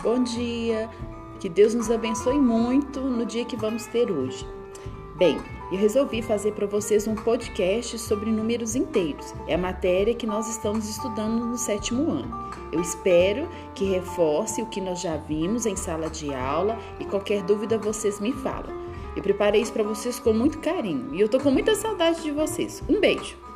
Bom dia, que Deus nos abençoe muito no dia que vamos ter hoje. Bem, eu resolvi fazer para vocês um podcast sobre números inteiros. É a matéria que nós estamos estudando no sétimo ano. Eu espero que reforce o que nós já vimos em sala de aula e qualquer dúvida vocês me falam. Eu preparei isso para vocês com muito carinho e eu tô com muita saudade de vocês. Um beijo!